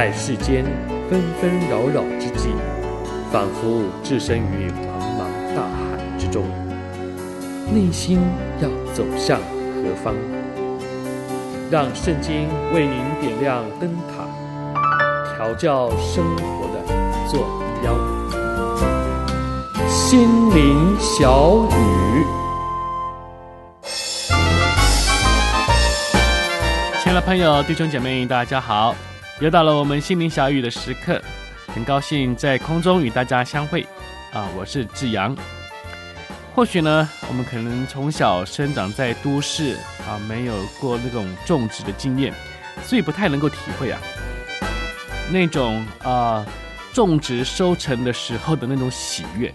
在世间纷纷扰扰之际，仿佛置身于茫茫大海之中，内心要走向何方？让圣经为您点亮灯塔，调教生活的坐标。心灵小语，亲爱的朋友、弟兄姐妹，大家好。又到了我们心灵小语的时刻，很高兴在空中与大家相会啊！我是志阳。或许呢，我们可能从小生长在都市啊，没有过那种种植的经验，所以不太能够体会啊那种啊种植收成的时候的那种喜悦。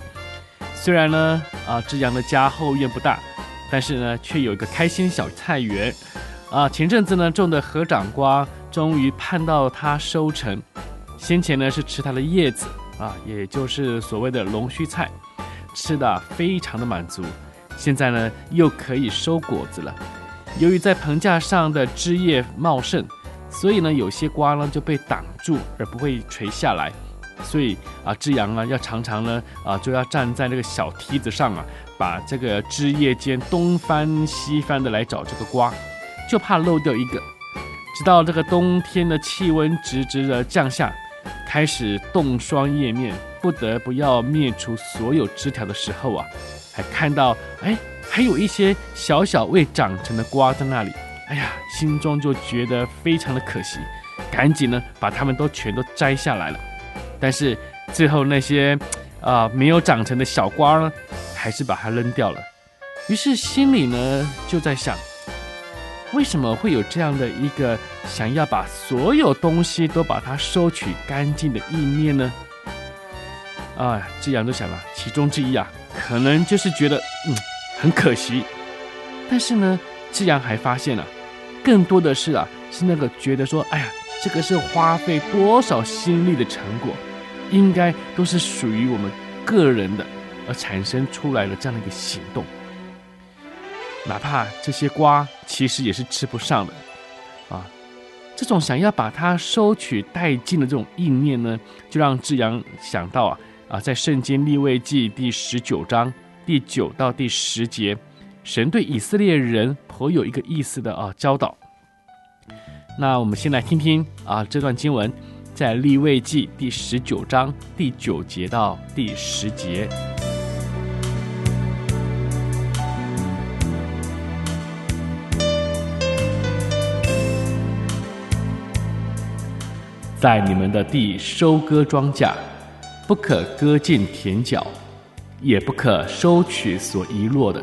虽然呢啊，志阳的家后院不大，但是呢，却有一个开心小菜园啊。前阵子呢，种的合掌瓜。终于盼到它收成，先前呢是吃它的叶子啊，也就是所谓的龙须菜，吃的非常的满足。现在呢又可以收果子了。由于在棚架上的枝叶茂盛，所以呢有些瓜呢就被挡住而不会垂下来。所以啊，志阳呢要常常呢啊就要站在那个小梯子上啊，把这个枝叶间东翻西翻的来找这个瓜，就怕漏掉一个。直到这个冬天的气温直直的降下，开始冻霜叶面，不得不要灭除所有枝条的时候啊，还看到哎，还有一些小小未长成的瓜在那里，哎呀，心中就觉得非常的可惜，赶紧呢把它们都全都摘下来了。但是最后那些啊、没有长成的小瓜呢，还是把它扔掉了。于是心里呢就在想。为什么会有这样的一个想要把所有东西都把它收取干净的意念呢？啊，志阳就想了，其中之一啊，可能就是觉得嗯很可惜。但是呢，志阳还发现了、更多的是啊，是那个觉得说，哎呀，这个是花费多少心力的成果，应该都是属于我们个人的，而产生出来的这样的一个行动。哪怕这些瓜其实也是吃不上的，啊，这种想要把它收取殆尽的这种意念呢，就让志阳想到啊啊，在圣经立位记第十九章第九到第十节，神对以色列人颇有一个意思的啊教导。那我们先来听听啊这段经文，在立位记第十九章第九节到第十节。在你们的地收割庄稼，不可割尽田角，也不可收取所遗落的；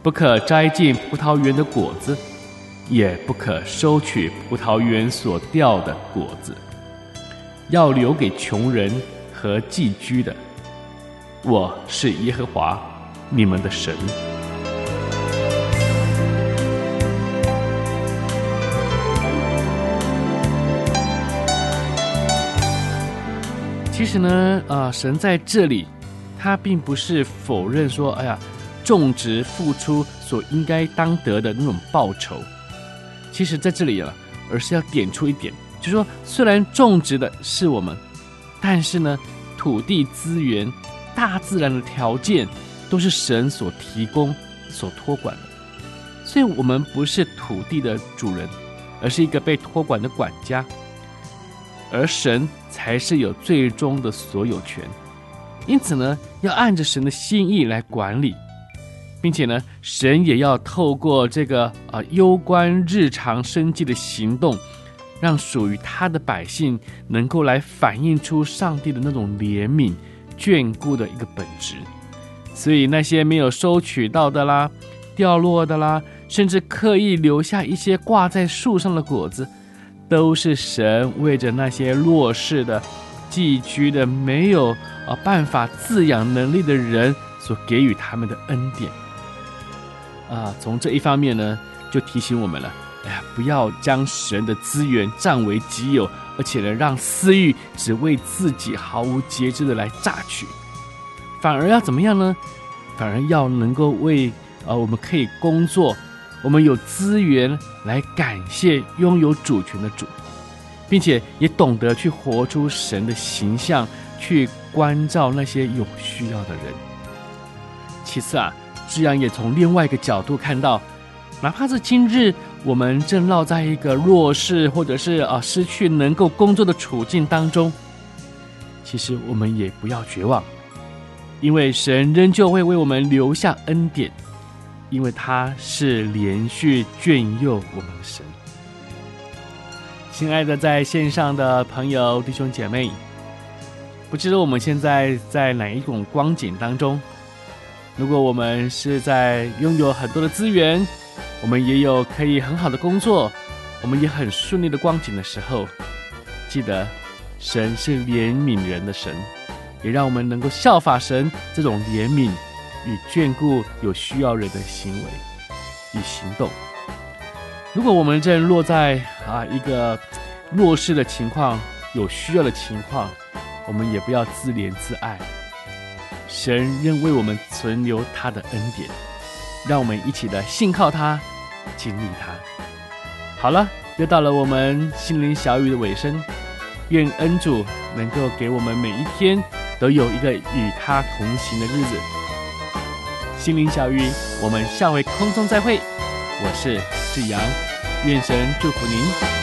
不可摘尽葡萄园的果子，也不可收取葡萄园所掉的果子，要留给穷人和寄居的。我是耶和华，你们的神。其实呢，啊、呃，神在这里，他并不是否认说，哎呀，种植付出所应该当得的那种报酬。其实在这里啊，而是要点出一点，就说，虽然种植的是我们，但是呢，土地资源、大自然的条件都是神所提供、所托管的。所以，我们不是土地的主人，而是一个被托管的管家。而神才是有最终的所有权，因此呢，要按着神的心意来管理，并且呢，神也要透过这个啊攸关日常生计的行动，让属于他的百姓能够来反映出上帝的那种怜悯、眷顾的一个本质。所以那些没有收取到的啦、掉落的啦，甚至刻意留下一些挂在树上的果子。都是神为着那些弱势的、寄居的、没有啊办法自养能力的人所给予他们的恩典啊。从这一方面呢，就提醒我们了：哎呀，不要将神的资源占为己有，而且呢，让私欲只为自己毫无节制的来榨取，反而要怎么样呢？反而要能够为啊，我们可以工作。我们有资源来感谢拥有主权的主，并且也懂得去活出神的形象，去关照那些有需要的人。其次啊，志扬也从另外一个角度看到，哪怕是今日我们正落在一个弱势或者是啊失去能够工作的处境当中，其实我们也不要绝望，因为神仍旧会为我们留下恩典，因为他是连续眷佑我们的神。亲爱的，在线上的朋友、弟兄姐妹，不知道我们现在在哪一种光景当中？如果我们是在拥有很多的资源，我们也有可以很好的工作，我们也很顺利的光景的时候，记得神是怜悯人的神，也让我们能够效法神这种怜悯与眷顾有需要人的行为与行动。如果我们正落在啊一个弱势的情况、有需要的情况，我们也不要自怜自爱。神仍为我们存留他的恩典，让我们一起的信靠他，经历他。好了，又到了我们心灵小语的尾声，愿恩主能够给我们每一天都有一个与他同行的日子。心灵小语，我们下回空中再会。我是志阳，愿神祝福您。